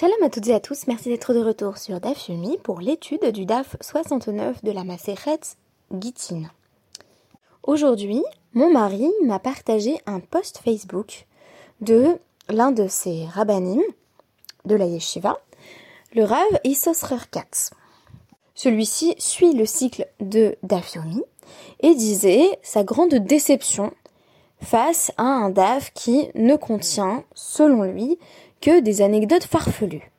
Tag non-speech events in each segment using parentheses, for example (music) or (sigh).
Shalom à toutes et à tous, merci d'être de retour sur DAF Yumi pour l'étude du DAF 69 de la Maseret Gittin. Aujourd'hui, mon mari m'a partagé un post Facebook de l'un de ses rabbinim de la yeshiva, le Rav Isos Katz. Celui-ci suit le cycle de DAF Yomi et disait sa grande déception face à un DAF qui ne contient, selon lui, que des anecdotes farfelues.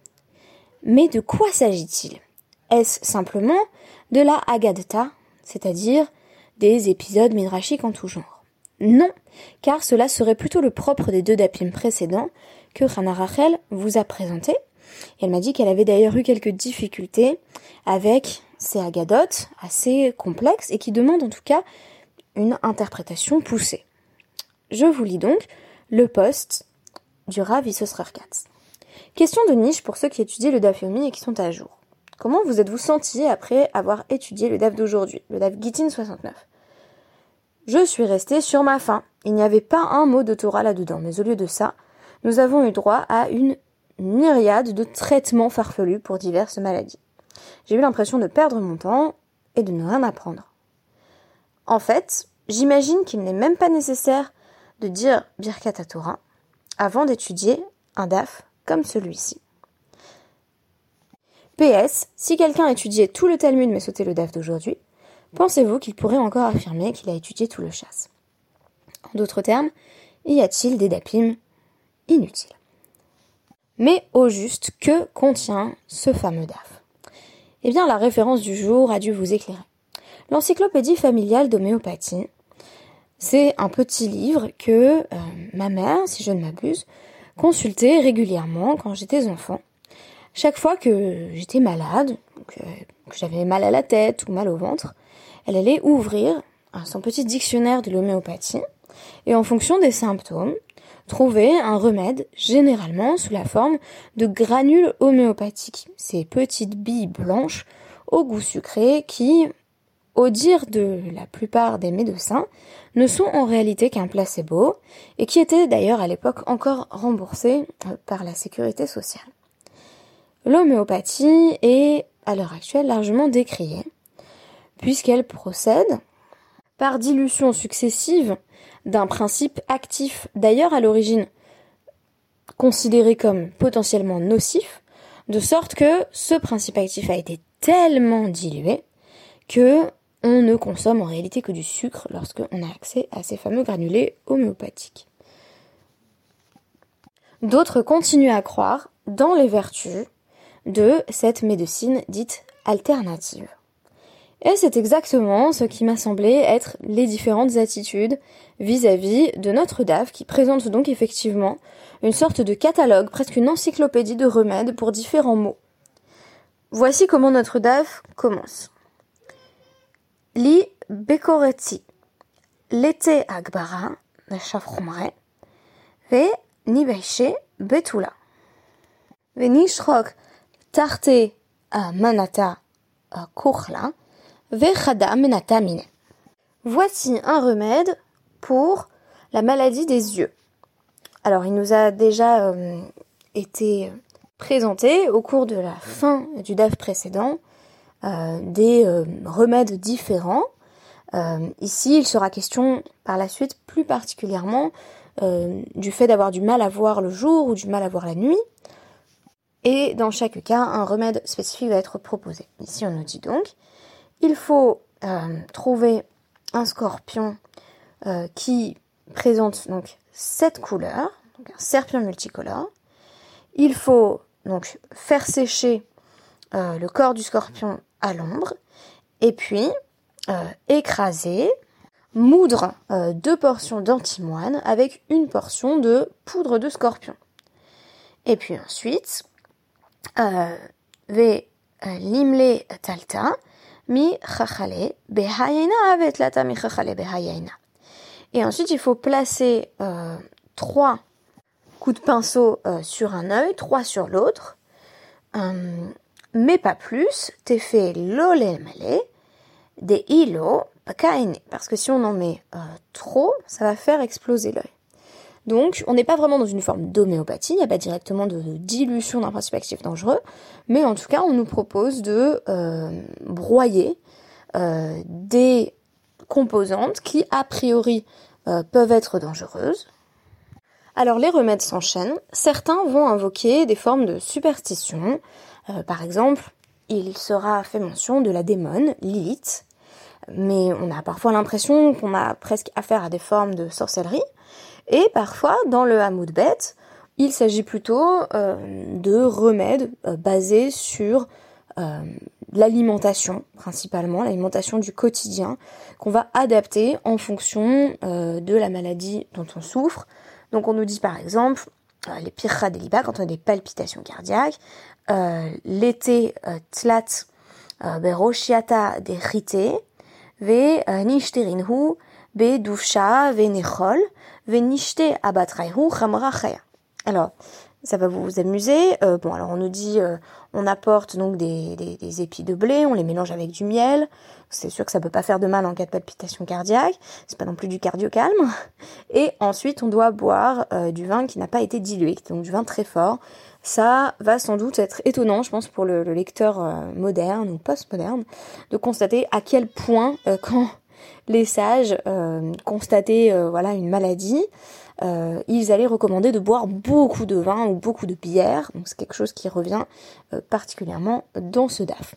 Mais de quoi s'agit-il? Est-ce simplement de la Agadta, c'est-à-dire des épisodes midrashiques en tout genre? Non, car cela serait plutôt le propre des deux dapim précédents que Rana Rachel vous a présenté. elle m'a dit qu'elle avait d'ailleurs eu quelques difficultés avec ces agadotes assez complexes et qui demandent en tout cas une interprétation poussée. Je vous lis donc le poste du Rav. Question de niche pour ceux qui étudient le DAF et qui sont à jour. Comment vous êtes-vous senti après avoir étudié le DAF d'aujourd'hui, le DAF Gittin 69 Je suis resté sur ma faim. Il n'y avait pas un mot de Torah là-dedans, mais au lieu de ça, nous avons eu droit à une myriade de traitements farfelus pour diverses maladies. J'ai eu l'impression de perdre mon temps et de ne rien apprendre. En fait, j'imagine qu'il n'est même pas nécessaire de dire Birkat Torah avant d'étudier un DAF comme celui-ci. PS, si quelqu'un étudiait tout le Talmud mais sautait le DAF d'aujourd'hui, pensez-vous qu'il pourrait encore affirmer qu'il a étudié tout le chasse? En d'autres termes, y a-t-il des dapim inutiles? Mais au juste, que contient ce fameux DAF Eh bien, la référence du jour a dû vous éclairer. L'encyclopédie familiale d'homéopathie c'est un petit livre que euh, ma mère, si je ne m'abuse, consultait régulièrement quand j'étais enfant. Chaque fois que j'étais malade, que, que j'avais mal à la tête ou mal au ventre, elle allait ouvrir son petit dictionnaire de l'homéopathie et en fonction des symptômes, trouver un remède généralement sous la forme de granules homéopathiques, ces petites billes blanches au goût sucré qui au dire de la plupart des médecins, ne sont en réalité qu'un placebo, et qui étaient d'ailleurs à l'époque encore remboursés euh, par la sécurité sociale. L'homéopathie est à l'heure actuelle largement décriée, puisqu'elle procède par dilution successive d'un principe actif, d'ailleurs à l'origine considéré comme potentiellement nocif, de sorte que ce principe actif a été tellement dilué que on ne consomme en réalité que du sucre lorsqu'on a accès à ces fameux granulés homéopathiques. D'autres continuent à croire dans les vertus de cette médecine dite alternative. Et c'est exactement ce qui m'a semblé être les différentes attitudes vis-à-vis de notre DAF qui présente donc effectivement une sorte de catalogue, presque une encyclopédie de remèdes pour différents mots. Voici comment notre DAF commence. Li bekoreti l'été agbara ve ve betula. Ve nishrok tarte manata kuchla ve chada menata mine. Voici un remède pour la maladie des yeux. Alors, il nous a déjà euh, été présenté au cours de la fin du DAF précédent des euh, remèdes différents. Euh, ici, il sera question par la suite plus particulièrement du fait d'avoir du mal à voir le jour ou du mal à voir la nuit. Et dans chaque cas, un remède spécifique va être proposé. Ici, on nous dit donc, il faut trouver un scorpion qui présente donc cette couleur, donc un serpion multicolore. Il faut donc faire sécher le corps du scorpion à l'ombre, et puis euh, écraser, moudre euh, deux portions d'antimoine avec une portion de poudre de scorpion. Et puis ensuite, euh, ve limle talta mi chachale behayena avec lata mi behayena. Et ensuite, il faut placer trois coups de pinceau sur un œil, trois sur l'autre mais pas plus, t'es fait l'olemale des ilo pakaine. Parce que si on en met euh, trop, ça va faire exploser l'œil. Donc, on n'est pas vraiment dans une forme d'homéopathie, il n'y a pas directement de dilution d'un principe actif dangereux, mais en tout cas, on nous propose de euh, broyer euh, des composantes qui, a priori, peuvent être dangereuses. Alors, les remèdes s'enchaînent. Certains vont invoquer des formes de superstition. par exemple, il sera fait mention de la démone, Lilith, mais on a parfois l'impression qu'on a presque affaire à des formes de sorcellerie. Et parfois, dans le Hamoud Bet, il s'agit plutôt euh, de remèdes euh, basés sur euh, l'alimentation, principalement, l'alimentation du quotidien, qu'on va adapter en fonction de la maladie dont on souffre. Donc on nous dit par exemple, les pirra deliba, quand on a des palpitations cardiaques, l'été tlat beroshiata des ve nishterinhu be dufsha ve nechol alors, ça va vous amuser. Euh, bon, alors on nous dit, euh, on apporte donc des, épis de blé, on les mélange avec du miel. C'est sûr que ça peut pas faire de mal en cas de palpitation cardiaque. C'est pas non plus du cardio calme. (laughs) Et ensuite, on doit boire euh, du vin qui n'a pas été dilué, donc du vin très fort. Ça va sans doute être étonnant, je pense, pour le, le lecteur moderne ou post-moderne, de constater à quel point, (laughs) quand les sages constataient voilà une maladie, euh, ils allaient recommander de boire beaucoup de vin ou beaucoup de bière. Donc c'est quelque chose qui revient particulièrement dans ce DAF.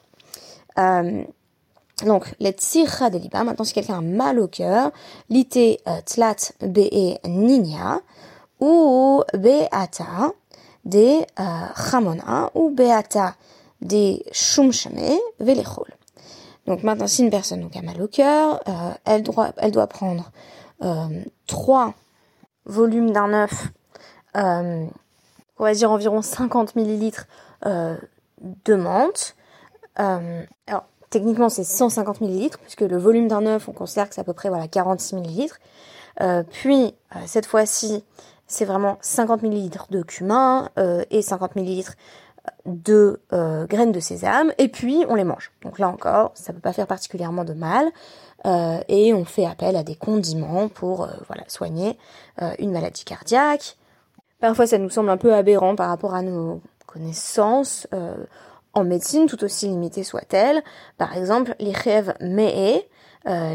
donc, les tzirra de maintenant si quelqu'un a mal au cœur, l'ité tlat be ninya, ou beata de chamona, ou beata de shumshame velechol. Donc maintenant, si une personne a mal au cœur, euh, elle, doit, prendre euh, trois volumes d'un œuf, euh, on va dire environ 50 millilitres de menthe. alors techniquement c'est 150 millilitres puisque le volume d'un œuf on considère que c'est à peu près voilà 46 millilitres. puis cette fois-ci c'est vraiment 50 millilitres de cumin et 50 millilitres de euh, graines de sésame et puis on les mange. Donc là encore, ça peut pas faire particulièrement de mal euh, et on fait appel à des condiments pour euh, voilà soigner une maladie cardiaque. Parfois, ça nous semble un peu aberrant par rapport à nos connaissances en médecine, tout aussi limitées soient-elles. Par exemple, les rêves me'e,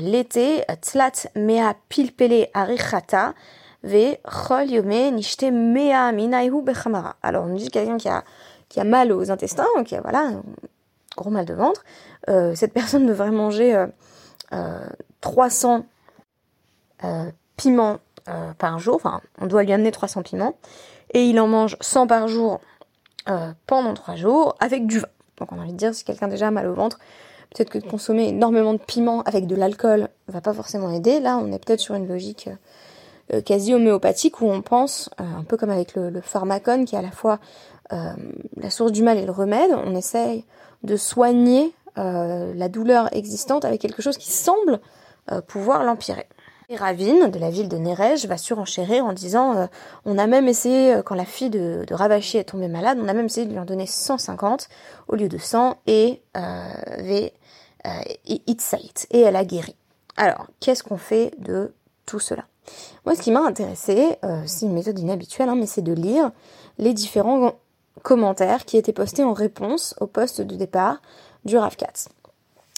l'été, tlat mea pilpele arichata, ve chol yome nishte mea minaihu bechamara. Alors on dit quelqu'un qui a qui a mal aux intestins, qui a voilà, gros mal de ventre, euh, cette personne (laughs) devrait manger euh, 300 euh, euh, piments par jour, enfin on doit lui amener 300 piments, et il en mange 100 par jour pendant 3 jours avec du vin. Donc on a envie de dire, si quelqu'un déjà a mal au ventre, peut-être que consommer énormément de piments avec de l'alcool va pas forcément aider. Là, on est peut-être sur une logique quasi homéopathique où on pense, un peu comme avec le, pharmacone, qui est à la fois euh, la source du mal est le remède, on essaye de soigner euh, la douleur existante avec quelque chose qui semble euh, pouvoir l'empirer. Et Ravine, de la ville de Nerej, va surenchérir en disant on a même essayé, quand la fille de, de Ravachi est tombée malade, on a même essayé de lui en donner 150 au lieu de 100 et et elle a guéri. Alors, qu'est-ce qu'on fait de tout cela? Moi, ce qui m'a intéressé, c'est une méthode inhabituelle, hein, mais c'est de lire les différents commentaires qui étaient postés en réponse au poste de départ du RAV4.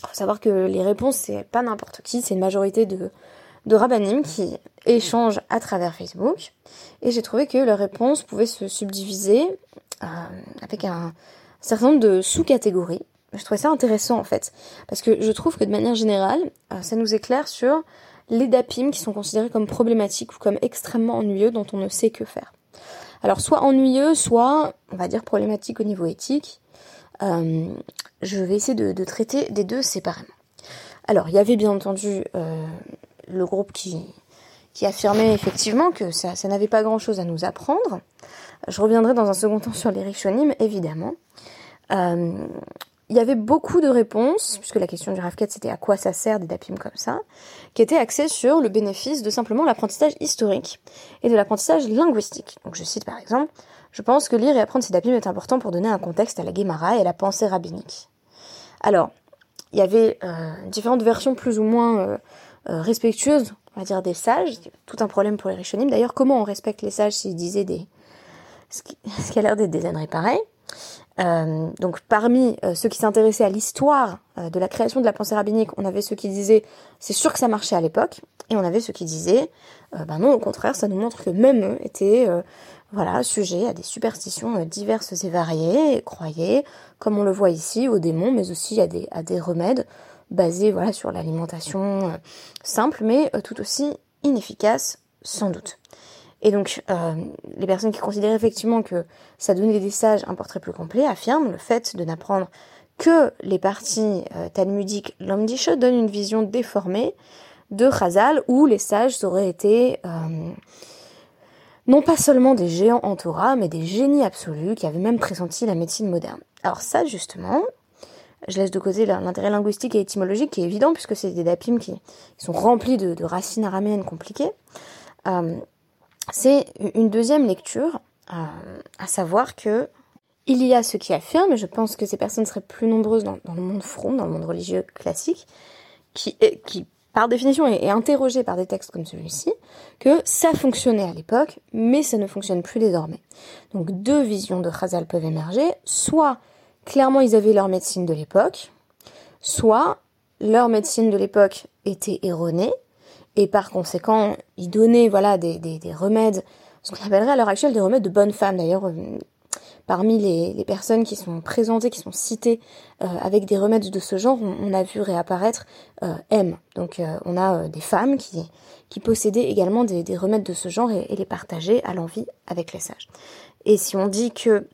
Il faut savoir que les réponses, c'est pas n'importe qui, c'est une majorité de, de rabbinim qui échangent à travers Facebook. Et j'ai trouvé que leurs réponses pouvaient se subdiviser euh, avec un certain nombre de sous-catégories. Je trouvais ça intéressant en fait, parce que je trouve que de manière générale, euh, ça nous éclaire sur les DAPIM qui sont considérés comme problématiques ou comme extrêmement ennuyeux dont on ne sait que faire. Alors soit ennuyeux, soit on va dire problématique au niveau éthique. Euh, je vais essayer de, traiter des deux séparément. Alors il y avait bien entendu euh, le groupe qui, affirmait effectivement que ça, n'avait pas grand-chose à nous apprendre. Je reviendrai dans un second temps sur les Rishonim, évidemment. Euh, il y avait beaucoup de réponses, puisque la question du RAF4 c'était à quoi ça sert des DAPIM comme ça, qui étaient axées sur le bénéfice de simplement l'apprentissage historique et de l'apprentissage linguistique. Donc je cite par exemple, je pense que lire et apprendre ces DAPIM est important pour donner un contexte à la Guémara et à la pensée rabbinique. Alors, il y avait euh, différentes versions plus ou moins euh, euh, respectueuses on va dire des sages, tout un problème pour les Rishonim. D'ailleurs, comment on respecte les sages s'ils disaient des, ce qui, (laughs) ce qui a l'air d'être des âneries pareilles? Euh, donc parmi euh, ceux qui s'intéressaient à l'histoire euh, de la création de la pensée rabbinique, on avait ceux qui disaient c'est sûr que ça marchait à l'époque, et on avait ceux qui disaient ben non au contraire ça nous montre que même eux étaient voilà sujets à des superstitions diverses et variées, croyaient comme on le voit ici aux démons, mais aussi à des à des remèdes basés voilà sur l'alimentation simple, mais tout aussi inefficace sans doute. Et donc, euh, les personnes qui considèrent effectivement que ça donnait des sages un portrait plus complet affirment le fait de n'apprendre que les parties euh, talmudiques l'omdishe donnent une vision déformée de Chazal où les sages auraient été euh, non pas seulement des géants en Torah, mais des génies absolus qui avaient même pressenti la médecine moderne. Alors ça, justement, je laisse de côté l'intérêt linguistique et étymologique qui est évident puisque c'est des dapim qui, sont remplis de, de racines araméennes compliquées. Euh, c'est une deuxième lecture, euh, à savoir que il y a ceux qui affirment, et je pense que ces personnes seraient plus nombreuses dans, le monde front, dans le monde religieux classique, qui, par définition est, interrogé par des textes comme celui-ci, que ça fonctionnait à l'époque, mais ça ne fonctionne plus désormais. Donc deux visions de Chazal peuvent émerger, soit clairement ils avaient leur médecine de l'époque, soit leur médecine de l'époque était erronée, et par conséquent, il donnait voilà des, des, des remèdes, ce qu'on appellerait à l'heure actuelle des remèdes de bonne femme. D'ailleurs, euh, parmi les, les, personnes qui sont présentées, qui sont citées euh, avec des remèdes de ce genre, on, a vu réapparaître euh, M. Donc euh, on a des femmes qui, qui possédaient également des, des remèdes de ce genre et, et les partageaient à l'envie avec les sages. Et si on dit que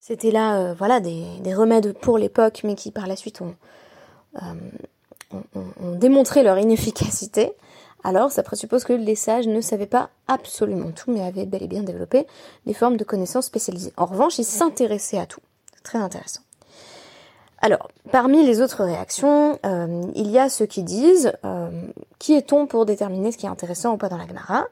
c'était là, voilà, des, des, remèdes pour l'époque, mais qui par la suite ont ont, démontré leur inefficacité, alors ça présuppose que les sages ne savaient pas absolument tout, mais avaient bel et bien développé des formes de connaissances spécialisées. En revanche, ils s'intéressaient à tout. C'est très intéressant. Alors, parmi les autres réactions, euh, il y a ceux qui disent euh, qui est-on pour déterminer ce qui est intéressant ou pas dans la Gemara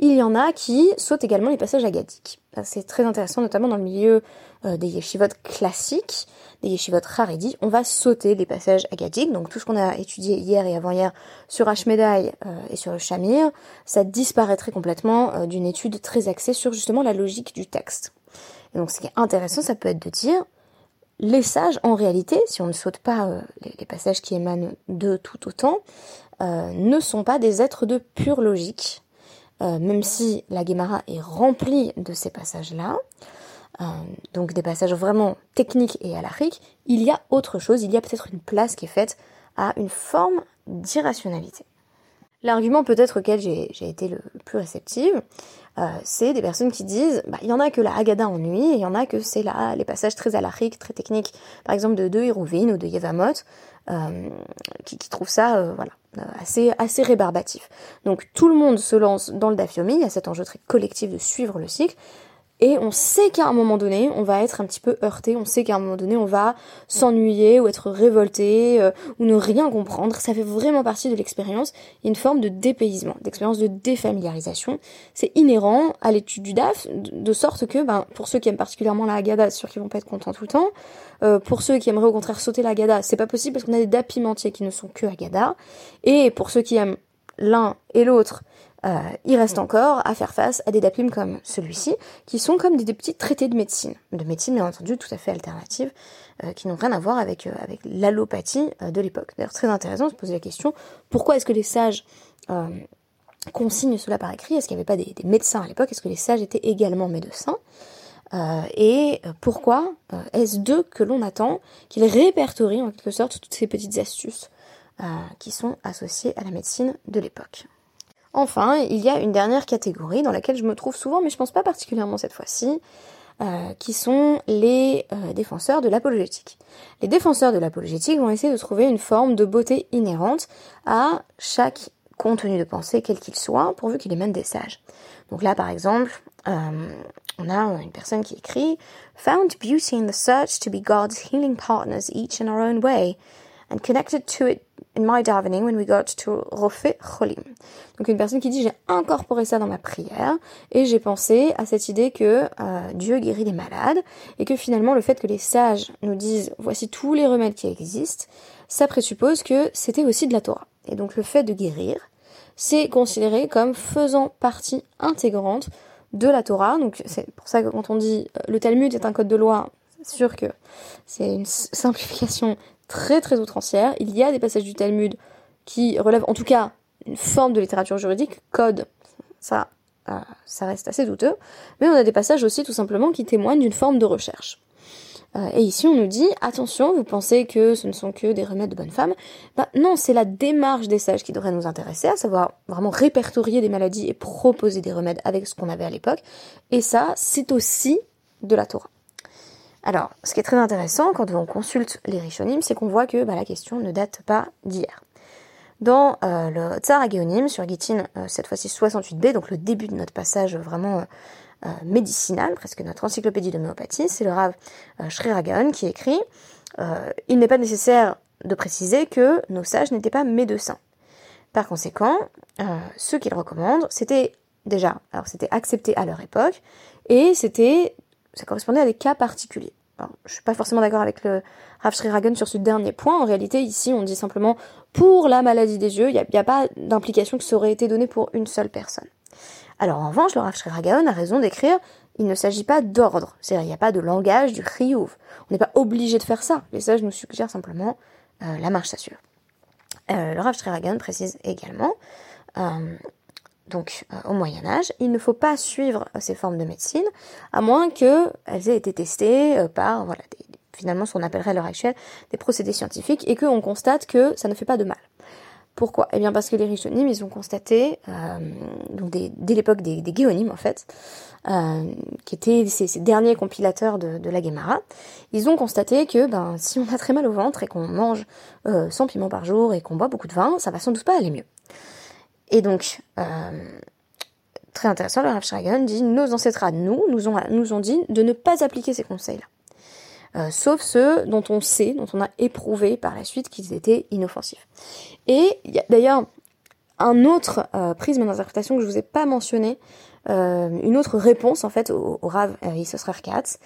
Il y en a qui sautent également les passages agadiques. C'est très intéressant, notamment dans le milieu euh, des yeshivot classiques, des yeshivot haredi. On va sauter les passages agadiques, donc tout ce qu'on a étudié hier et avant-hier sur Ashmedai et sur le Shamir, ça disparaîtrait complètement d'une étude très axée sur justement la logique du texte. Et donc ce qui est intéressant, ça peut être de dire les sages, en réalité, si on ne saute pas euh, les, passages qui émanent d'eux tout autant, euh, ne sont pas des êtres de pure logique, euh, même si la Guémara est remplie de ces passages-là, donc des passages vraiment techniques et alariques, il y a autre chose, il y a peut-être une place qui est faite à une forme d'irrationalité. L'argument peut-être auquel j'ai été le, plus réceptive, euh, c'est des personnes qui disent, bah, il y en a que la Haggadah ennuie, et il y en a que c'est là les passages très alariques, très techniques, par exemple de, de ou de Yevamot, euh, qui, qui trouvent ça euh, voilà, assez, assez rébarbatif. Donc tout le monde se lance dans le dafyomi, il y a cet enjeu très collectif de suivre le cycle, et on sait qu'à un moment donné, on va être un petit peu heurté, on sait qu'à un moment donné, on va s'ennuyer ou être révolté euh, ou ne rien comprendre. Ça fait vraiment partie de l'expérience. Il y a une forme de dépaysement, d'expérience de défamiliarisation. C'est inhérent à l'étude du DAF, de sorte que, ben, pour ceux qui aiment particulièrement la Haggadah, c'est sûr qu'ils vont pas être contents tout le temps. Euh, pour ceux qui aimeraient au contraire sauter la Haggadah, c'est pas possible parce qu'on a des DAF entiers qui ne sont que Haggadah. Et pour ceux qui aiment l'un et l'autre, euh, il reste encore à faire face à des dapim comme celui-ci, qui sont comme des, petits traités de médecine, de médecine bien entendu tout à fait alternative, euh, qui n'ont rien à voir avec, euh, avec l'allopathie de l'époque. D'ailleurs très intéressant de se poser la question, pourquoi est-ce que les sages consignent cela par écrit? Est-ce qu'il n'y avait pas des médecins à l'époque? Est-ce que les sages étaient également médecins? Et pourquoi est-ce d'eux que l'on attend qu'ils répertorient en quelque sorte toutes ces petites astuces qui sont associées à la médecine de l'époque? Enfin, il y a une dernière catégorie dans laquelle je me trouve souvent, mais je pense pas particulièrement cette fois-ci, euh, qui sont les euh, défenseurs de l'apologétique. Les défenseurs de l'apologétique vont essayer de trouver une forme de beauté inhérente à chaque contenu de pensée, quel qu'il soit, pourvu qu'il émane des sages. Donc là, par exemple, euh, on a une personne qui écrit Found beauty in the search to be God's healing partners each in our own way, and connected to it in my davening when we got to Rofe Cholim. Donc une personne qui dit j'ai incorporé ça dans ma prière et j'ai pensé à cette idée que euh, Dieu guérit les malades et que finalement le fait que les sages nous disent voici tous les remèdes qui existent, ça présuppose que c'était aussi de la Torah. Et donc le fait de guérir, c'est considéré comme faisant partie intégrante de la Torah. Donc c'est pour ça que quand on dit euh, le Talmud est un code de loi, c'est sûr que c'est une simplification très très outrancière. Il y a des passages du Talmud qui relèvent en tout cas une forme de littérature juridique, code, ça, euh, ça reste assez douteux, mais on a des passages aussi tout simplement qui témoignent d'une forme de recherche. Euh, et ici, on nous dit, attention, vous pensez que ce ne sont que des remèdes de bonnes femmes. Bah, non, c'est la démarche des sages qui devrait nous intéresser, à savoir vraiment répertorier des maladies et proposer des remèdes avec ce qu'on avait à l'époque. Et ça, c'est aussi de la Torah. Alors, ce qui est très intéressant quand on consulte les Rishonim, c'est qu'on voit que bah, la question ne date pas d'hier. Dans euh, le Tsar Geonim sur Gittin, euh, cette fois-ci 68b, donc le début de notre passage vraiment euh, médicinal, presque notre encyclopédie d'homéopathie, c'est le Rav Shri qui écrit Il n'est pas nécessaire de préciser que nos sages n'étaient pas médecins. Par conséquent, ce qu'ils recommandent, c'était déjà, alors c'était accepté à leur époque, et c'était, ça correspondait à des cas particuliers. Alors, je suis pas forcément d'accord avec le Rav Shri sur ce dernier point. En réalité, ici, on dit simplement pour la maladie des yeux. Il n'y a, pas d'implication que ça aurait été donné pour une seule personne. Alors en revanche, le Rav Gaon a raison d'écrire il ne s'agit pas d'ordre, c'est-à-dire il n'y a pas de langage du chiyuv. On n'est pas obligé de faire ça. Les sages nous suggèrent simplement euh, la marche s'assure. Euh, le Rav Gaon précise également, euh, donc au Moyen Âge, il ne faut pas suivre ces formes de médecine à moins qu'elles aient été testées par voilà finalement ce qu'on appellerait à l'heure actuelle des procédés scientifiques et qu'on constate que ça ne fait pas de mal. Pourquoi? Eh bien parce que les Rishonim, ils ont constaté, euh, dès l'époque des, Géonim en fait, euh, qui étaient ces, derniers compilateurs de, de, la Gemara, ils ont constaté que ben, si on a très mal au ventre et qu'on mange euh, 100 piments par jour et qu'on boit beaucoup de vin, ça va sans doute pas aller mieux. Et donc, euh, très intéressant, le Rav dit, nos ancêtres à nous, nous ont, nous ont dit de ne pas appliquer ces conseils-là. Euh, sauf ceux dont on sait, dont on a éprouvé par la suite qu'ils étaient inoffensifs. Et il y a d'ailleurs un autre euh, prisme d'interprétation que je vous ai pas mentionné, une autre réponse en fait au, au Rav Issosrar Katz,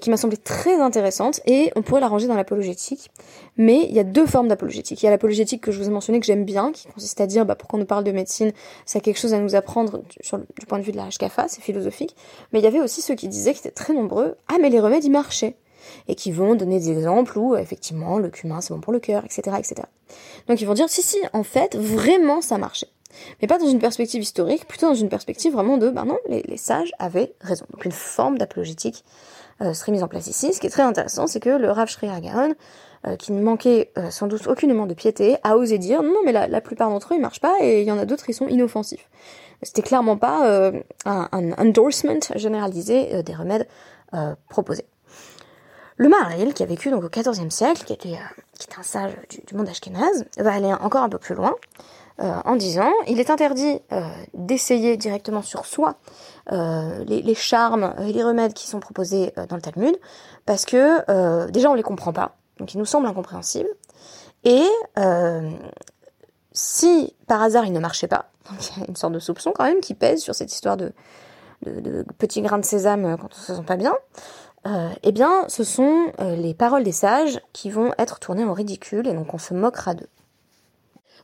qui m'a semblé très intéressante et on pourrait la ranger dans l'apologétique. Mais il y a deux formes d'apologétique. Il y a l'apologétique que je vous ai mentionné que j'aime bien, qui consiste à dire bah, pourquoi on nous parle de médecine, ça a quelque chose à nous apprendre sur du point de vue de la HKFA, c'est philosophique. Mais il y avait aussi ceux qui disaient, qui étaient très nombreux, ah mais les remèdes ils marchaient et qui vont donner des exemples où effectivement le cumin c'est bon pour le cœur, etc., etc. Donc ils vont dire si si en fait vraiment ça marchait. Mais pas dans une perspective historique, plutôt dans une perspective vraiment de, ben non, les, sages avaient raison. Donc une forme d'apologétique euh, serait mise en place ici. Ce qui est très intéressant, c'est que le Rav Shri euh, qui ne manquait euh, sans doute aucunement de piété, a osé dire non, mais la, plupart d'entre eux ils marchent pas et il y en a d'autres qui sont inoffensifs. C'était clairement pas un, un, endorsement généralisé des remèdes proposés. Le Maharil, qui a vécu donc au XIVe siècle, qui était, euh, qui est un sage du, monde ashkénaze, va aller encore un peu plus loin euh, en disant il est interdit euh, d'essayer directement sur soi les, les, charmes et les remèdes qui sont proposés dans le Talmud, parce que déjà on les comprend pas, donc ils nous semblent incompréhensibles, et si par hasard ils ne marchaient pas, (laughs) donc il y a une sorte de soupçon quand même qui pèse sur cette histoire de, petits grains de sésame quand on se sent pas bien, euh, eh bien, ce sont euh, les paroles des sages qui vont être tournées en ridicule et donc on se moquera d'eux.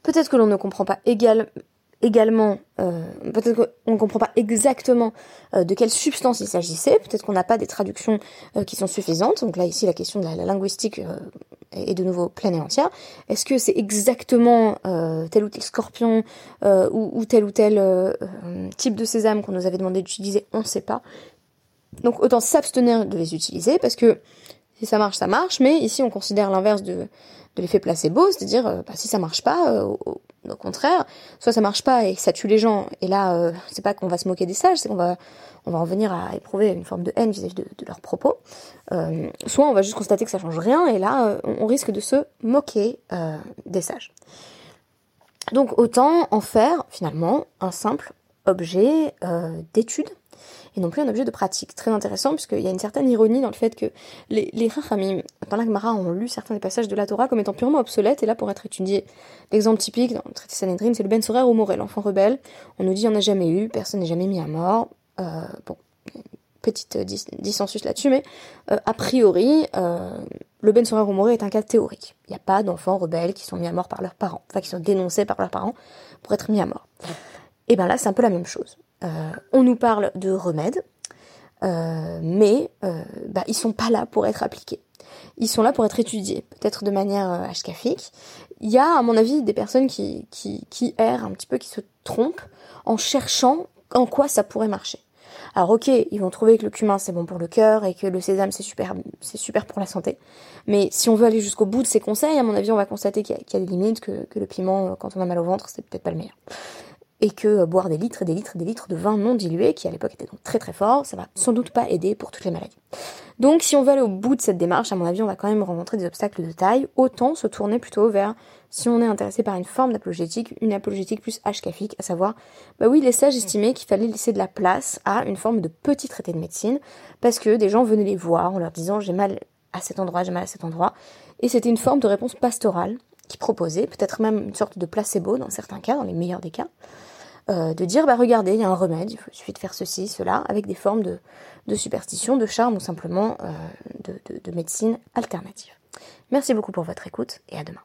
Peut-être que l'on ne comprend pas également, euh, peut-être qu'on ne comprend pas exactement de quelle substance il s'agissait, peut-être qu'on n'a pas des traductions qui sont suffisantes, donc là ici la question de la, linguistique est de nouveau pleine et entière. Est-ce que c'est exactement tel ou tel scorpion ou, tel ou tel type de sésame qu'on nous avait demandé d'utiliser? On ne sait pas. Donc autant s'abstenir de les utiliser parce que si ça marche, ça marche, mais ici on considère l'inverse de, de l'effet placebo, c'est-à-dire euh, bah, si ça marche pas, euh, au, contraire, soit ça marche pas et ça tue les gens, et là euh, c'est pas qu'on va se moquer des sages, c'est qu'on va on va en venir à éprouver une forme de haine vis-à-vis de, leurs propos, soit on va juste constater que ça change rien, et là on risque de se moquer des sages. Donc autant en faire finalement un simple objet d'étude et non plus un objet de pratique. Très intéressant, puisqu'il y a une certaine ironie dans le fait que les, les Rachamim, dans l'Agmara, ont lu certains des passages de la Torah comme étant purement obsolètes, et là, pour être étudié, l'exemple typique dans le traité Sanhedrin, c'est le Ben Sorer ou Morel, l'enfant rebelle. On nous dit, il n'y en a jamais eu, personne n'est jamais mis à mort. Euh, bon, petite dissensus là-dessus, mais a priori, le Ben Rumoré est un cas théorique. Il n'y a pas d'enfants rebelles qui sont mis à mort par leurs parents, enfin qui sont dénoncés par leurs parents pour être mis à mort. Et bien là, c'est un peu la même chose. on nous parle de remèdes, mais bah, ils sont pas là pour être appliqués ils sont là pour être étudiés, peut-être de manière euh, Il y a, à mon avis, des personnes qui, qui, qui errent un petit peu, qui se trompent en cherchant en quoi ça pourrait marcher. Alors ok, ils vont trouver que le cumin c'est bon pour le cœur et que le sésame c'est super, c'est super pour la santé. Mais si on veut aller jusqu'au bout de ces conseils, à mon avis, on va constater qu'il y, a des limites, que, que le piment, euh, quand on a mal au ventre, c'est peut-être pas le meilleur et que euh, boire des litres et des litres et des litres de vin non dilué, qui à l'époque était donc très très fort, ça va sans doute pas aider pour toutes les maladies. Donc si on veut aller au bout de cette démarche, à mon avis, on va quand même rencontrer des obstacles de taille, autant se tourner plutôt vers, si on est intéressé par une forme d'apologétique, une apologétique plus hkafique, à savoir, bah oui, les sages estimaient qu'il fallait laisser de la place à une forme de petit traité de médecine, parce que des gens venaient les voir en leur disant j'ai mal à cet endroit, j'ai mal à cet endroit, et c'était une forme de réponse pastorale qui proposait, peut-être même une sorte de placebo dans certains cas, dans les meilleurs des cas, euh, de dire bah regardez, il y a un remède, il suffit de faire ceci, cela, avec des formes de, superstition, de charme ou simplement euh, de médecine alternative. Merci beaucoup pour votre écoute et à demain.